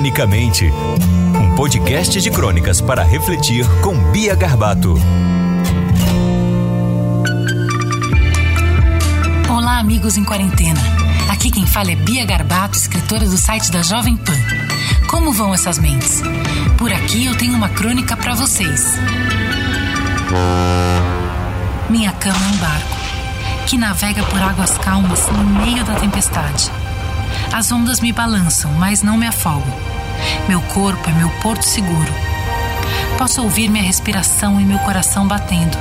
Cronicamente. Um podcast de crônicas para refletir com Bia Garbato. Olá, amigos em quarentena. Aqui quem fala é Bia Garbato, escritora do site da Jovem Pan. Como vão essas mentes? Por aqui eu tenho uma crônica para vocês. Minha cama é um barco que navega por águas calmas no meio da tempestade. As ondas me balançam, mas não me afogam. Meu corpo é meu porto seguro. Posso ouvir minha respiração e meu coração batendo.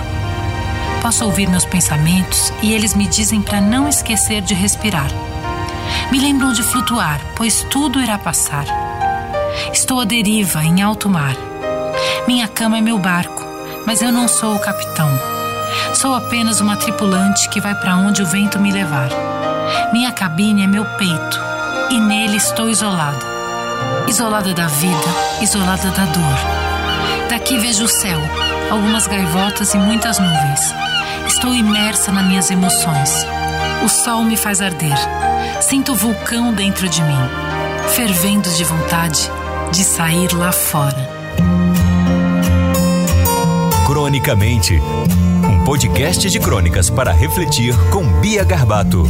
Posso ouvir meus pensamentos e eles me dizem para não esquecer de respirar. Me lembram de flutuar, pois tudo irá passar. Estou à deriva em alto mar. Minha cama é meu barco, mas eu não sou o capitão. Sou apenas uma tripulante que vai para onde o vento me levar. Minha cabine é meu peito e nele estou isolada. Isolada da vida, isolada da dor. Daqui vejo o céu, algumas gaivotas e muitas nuvens. Estou imersa nas minhas emoções. O sol me faz arder. Sinto o vulcão dentro de mim, fervendo de vontade de sair lá fora. Cronicamente. Um podcast de crônicas para refletir com Bia Garbato.